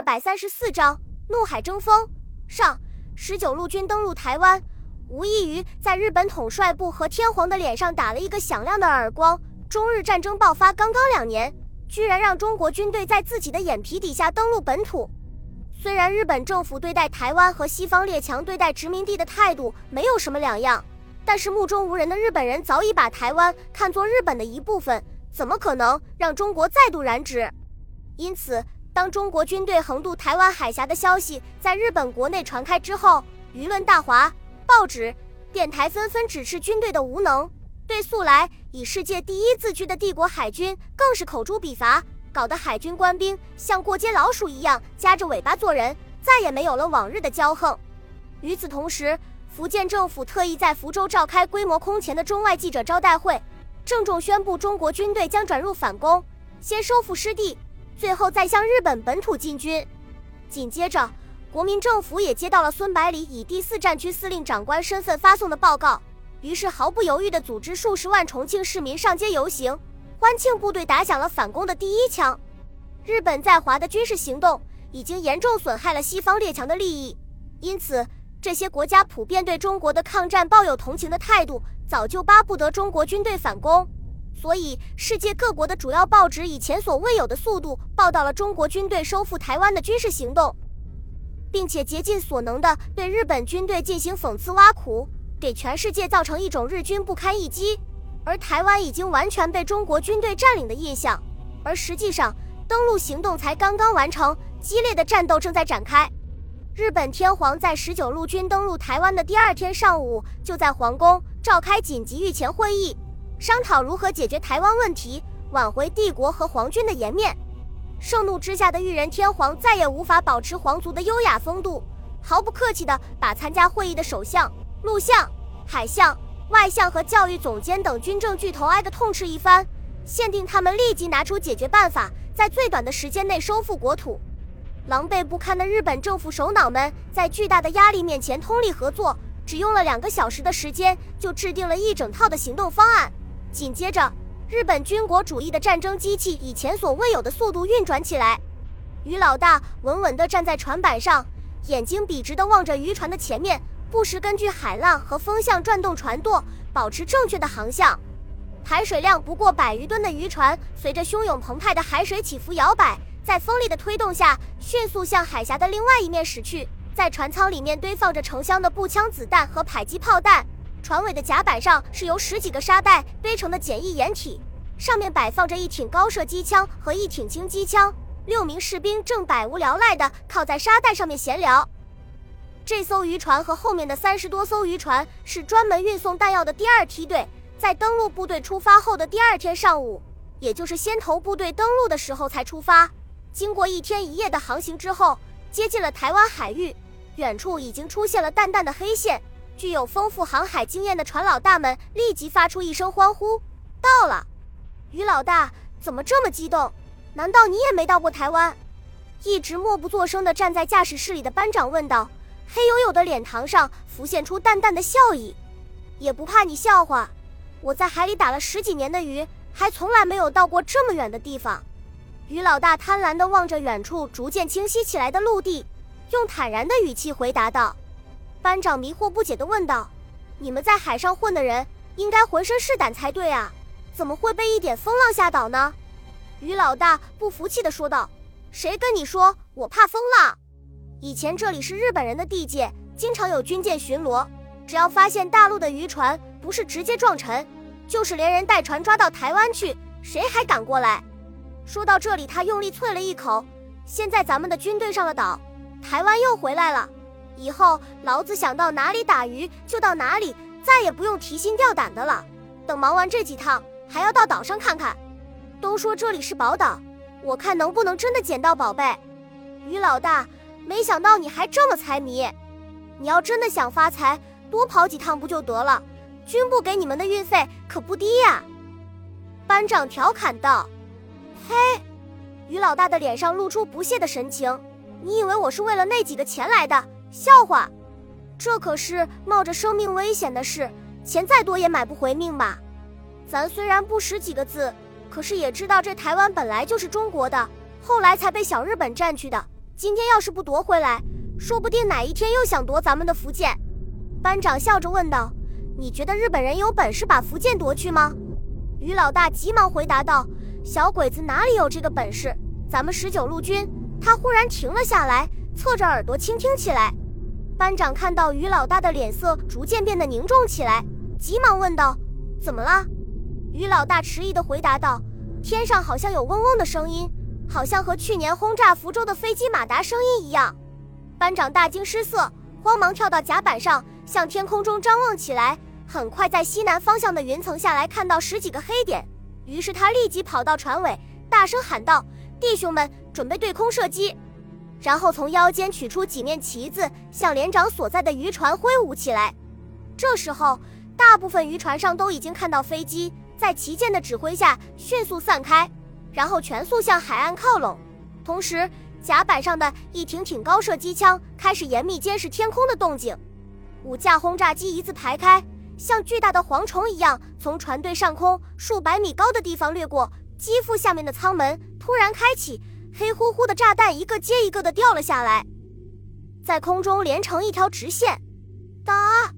二百三十四章怒海争锋上，十九路军登陆台湾，无异于在日本统帅部和天皇的脸上打了一个响亮的耳光。中日战争爆发刚刚两年，居然让中国军队在自己的眼皮底下登陆本土。虽然日本政府对待台湾和西方列强对待殖民地的态度没有什么两样，但是目中无人的日本人早已把台湾看作日本的一部分，怎么可能让中国再度染指？因此。当中国军队横渡台湾海峡的消息在日本国内传开之后，舆论大哗，报纸、电台纷纷指斥军队的无能，对素来以世界第一自居的帝国海军更是口诛笔伐，搞得海军官兵像过街老鼠一样夹着尾巴做人，再也没有了往日的骄横。与此同时，福建政府特意在福州召开规模空前的中外记者招待会，郑重宣布中国军队将转入反攻，先收复失地。最后再向日本本土进军。紧接着，国民政府也接到了孙百里以第四战区司令长官身份发送的报告，于是毫不犹豫地组织数十万重庆市民上街游行，欢庆部队打响了反攻的第一枪。日本在华的军事行动已经严重损害了西方列强的利益，因此这些国家普遍对中国的抗战抱有同情的态度，早就巴不得中国军队反攻。所以，世界各国的主要报纸以前所未有的速度报道了中国军队收复台湾的军事行动，并且竭尽所能地对日本军队进行讽刺挖苦，给全世界造成一种日军不堪一击，而台湾已经完全被中国军队占领的印象。而实际上，登陆行动才刚刚完成，激烈的战斗正在展开。日本天皇在十九路军登陆台湾的第二天上午，就在皇宫召开紧急御前会议。商讨如何解决台湾问题，挽回帝国和皇军的颜面。盛怒之下的裕仁天皇再也无法保持皇族的优雅风度，毫不客气地把参加会议的首相、陆相、海相、外相和教育总监等军政巨头挨个痛斥一番，限定他们立即拿出解决办法，在最短的时间内收复国土。狼狈不堪的日本政府首脑们在巨大的压力面前通力合作，只用了两个小时的时间就制定了一整套的行动方案。紧接着，日本军国主义的战争机器以前所未有的速度运转起来。于老大稳稳地站在船板上，眼睛笔直地望着渔船的前面，不时根据海浪和风向转动船舵，保持正确的航向。排水量不过百余吨的渔船，随着汹涌澎湃的海水起伏摇摆，在风力的推动下，迅速向海峡的另外一面驶去。在船舱里面堆放着成箱的步枪子弹和迫击炮弹。船尾的甲板上是由十几个沙袋堆成的简易掩体，上面摆放着一挺高射机枪和一挺轻机枪。六名士兵正百无聊赖地靠在沙袋上面闲聊。这艘渔船和后面的三十多艘渔船是专门运送弹药的第二梯队，在登陆部队出发后的第二天上午，也就是先头部队登陆的时候才出发。经过一天一夜的航行之后，接近了台湾海域，远处已经出现了淡淡的黑线。具有丰富航海经验的船老大们立即发出一声欢呼：“到了！”于老大怎么这么激动？难道你也没到过台湾？一直默不作声地站在驾驶室里的班长问道，黑黝黝的脸庞上浮现出淡淡的笑意。也不怕你笑话，我在海里打了十几年的鱼，还从来没有到过这么远的地方。于老大贪婪地望着远处逐渐清晰起来的陆地，用坦然的语气回答道。班长迷惑不解地问道：“你们在海上混的人，应该浑身是胆才对啊，怎么会被一点风浪吓倒呢？”于老大不服气地说道：“谁跟你说我怕风浪？以前这里是日本人的地界，经常有军舰巡逻，只要发现大陆的渔船，不是直接撞沉，就是连人带船抓到台湾去，谁还敢过来？”说到这里，他用力啐了一口。现在咱们的军队上了岛，台湾又回来了。以后老子想到哪里打鱼就到哪里，再也不用提心吊胆的了。等忙完这几趟，还要到岛上看看。都说这里是宝岛，我看能不能真的捡到宝贝。于老大，没想到你还这么财迷。你要真的想发财，多跑几趟不就得了？军部给你们的运费可不低呀。班长调侃道。嘿，于老大的脸上露出不屑的神情。你以为我是为了那几个钱来的？笑话，这可是冒着生命危险的事，钱再多也买不回命吧？咱虽然不识几个字，可是也知道这台湾本来就是中国的，后来才被小日本占去的。今天要是不夺回来，说不定哪一天又想夺咱们的福建。班长笑着问道：“你觉得日本人有本事把福建夺去吗？”于老大急忙回答道：“小鬼子哪里有这个本事？咱们十九路军……”他忽然停了下来，侧着耳朵倾听起来。班长看到于老大的脸色逐渐变得凝重起来，急忙问道：“怎么了？”于老大迟疑地回答道：“天上好像有嗡嗡的声音，好像和去年轰炸福州的飞机马达声音一样。”班长大惊失色，慌忙跳到甲板上，向天空中张望起来。很快，在西南方向的云层下来看到十几个黑点，于是他立即跑到船尾，大声喊道：“弟兄们，准备对空射击！”然后从腰间取出几面旗子，向连长所在的渔船挥舞起来。这时候，大部分渔船上都已经看到飞机，在旗舰的指挥下迅速散开，然后全速向海岸靠拢。同时，甲板上的一挺挺高射机枪开始严密监视天空的动静。五架轰炸机一字排开，像巨大的蝗虫一样从船队上空数百米高的地方掠过。机腹下面的舱门突然开启。黑乎乎的炸弹一个接一个的掉了下来，在空中连成一条直线。打！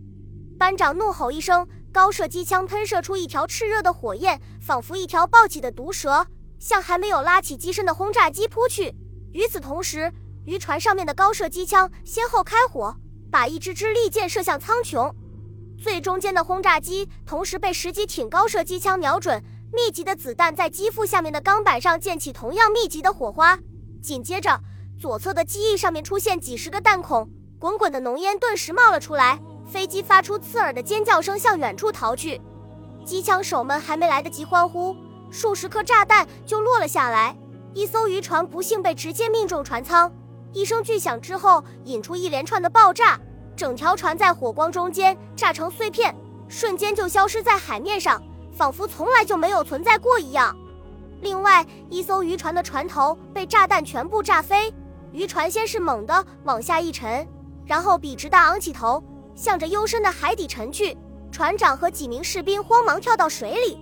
班长怒吼一声，高射机枪喷射出一条炽热的火焰，仿佛一条暴起的毒蛇，向还没有拉起机身的轰炸机扑去。与此同时，渔船上面的高射机枪先后开火，把一支支利箭射向苍穹。最中间的轰炸机同时被十几挺高射机枪瞄准。密集的子弹在机腹下面的钢板上溅起同样密集的火花，紧接着左侧的机翼上面出现几十个弹孔，滚滚的浓烟顿时冒了出来，飞机发出刺耳的尖叫声向远处逃去。机枪手们还没来得及欢呼，数十颗炸弹就落了下来，一艘渔船不幸被直接命中船舱，一声巨响之后引出一连串的爆炸，整条船在火光中间炸成碎片，瞬间就消失在海面上。仿佛从来就没有存在过一样。另外一艘渔船的船头被炸弹全部炸飞，渔船先是猛地往下一沉，然后笔直地昂起头，向着幽深的海底沉去。船长和几名士兵慌忙跳到水里。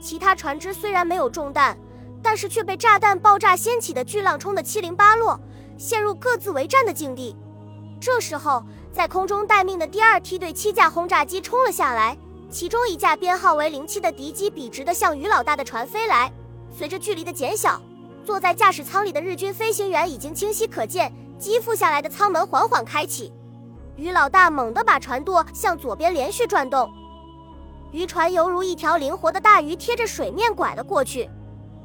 其他船只虽然没有中弹，但是却被炸弹爆炸掀起的巨浪冲得七零八落，陷入各自为战的境地。这时候，在空中待命的第二梯队七架轰炸机冲了下来。其中一架编号为零七的敌机笔直地向于老大的船飞来，随着距离的减小，坐在驾驶舱里的日军飞行员已经清晰可见，机腹下来的舱门缓缓开启。于老大猛地把船舵向左边连续转动，渔船犹如一条灵活的大鱼，贴着水面拐了过去。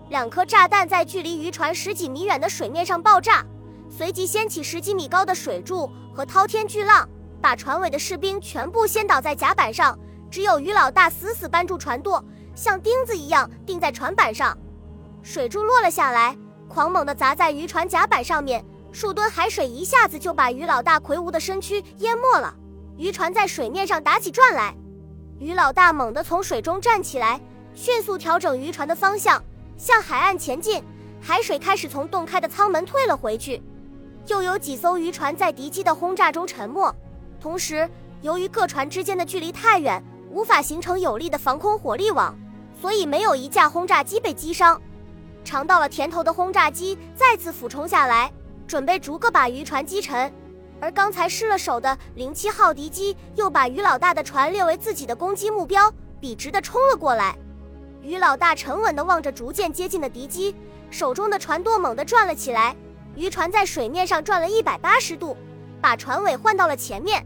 两颗炸弹在距离渔船十几米远的水面上爆炸，随即掀起十几米高的水柱和滔天巨浪，把船尾的士兵全部掀倒在甲板上。只有于老大死死扳住船舵，像钉子一样钉在船板上。水柱落了下来，狂猛地砸在渔船甲板上面，数吨海水一下子就把于老大魁梧的身躯淹没了。渔船在水面上打起转来，于老大猛地从水中站起来，迅速调整渔船的方向，向海岸前进。海水开始从洞开的舱门退了回去。又有几艘渔船在敌机的轰炸中沉没，同时由于各船之间的距离太远。无法形成有力的防空火力网，所以没有一架轰炸机被击伤。尝到了甜头的轰炸机再次俯冲下来，准备逐个把渔船击沉。而刚才失了手的零七号敌机又把于老大的船列为自己的攻击目标，笔直地冲了过来。于老大沉稳地望着逐渐接近的敌机，手中的船舵猛地转了起来，渔船在水面上转了一百八十度，把船尾换到了前面。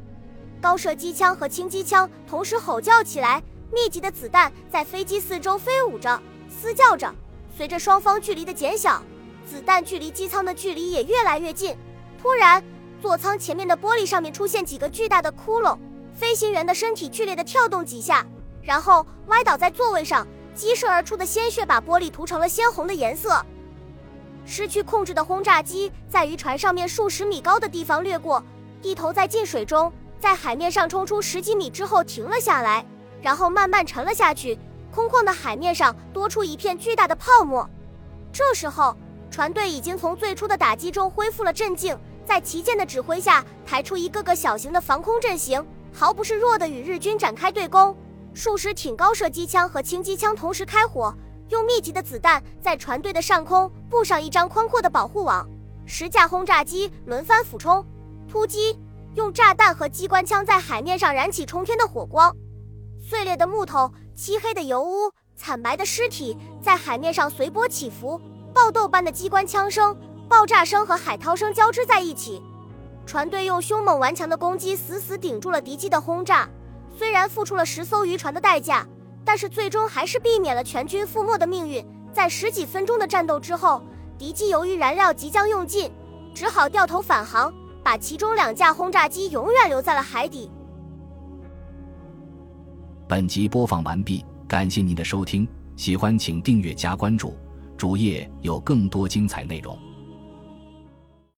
高射机枪和轻机枪同时吼叫起来，密集的子弹在飞机四周飞舞着，嘶叫着。随着双方距离的减小，子弹距离机舱的距离也越来越近。突然，座舱前面的玻璃上面出现几个巨大的窟窿，飞行员的身体剧烈的跳动几下，然后歪倒在座位上，激射而出的鲜血把玻璃涂成了鲜红的颜色。失去控制的轰炸机在渔船上面数十米高的地方掠过，一头在进水中。在海面上冲出十几米之后停了下来，然后慢慢沉了下去。空旷的海面上多出一片巨大的泡沫。这时候，船队已经从最初的打击中恢复了镇静，在旗舰的指挥下抬出一个个小型的防空阵型，毫不示弱地与日军展开对攻。数十挺高射机枪和轻机枪同时开火，用密集的子弹在船队的上空布上一张宽阔的保护网。十架轰炸机轮番俯冲突击，用炸弹和机关枪在海面上燃起冲天的火光。碎裂的木头、漆黑的油污、惨白的尸体在海面上随波起伏，爆豆般的机关枪声、爆炸声和海涛声交织在一起。船队用凶猛顽强的攻击死死顶住了敌机的轰炸，虽然付出了十艘渔船的代价，但是最终还是避免了全军覆没的命运。在十几分钟的战斗之后，敌机由于燃料即将用尽，只好掉头返航，把其中两架轰炸机永远留在了海底。本集播放完毕，感谢您的收听，喜欢请订阅加关注，主页有更多精彩内容。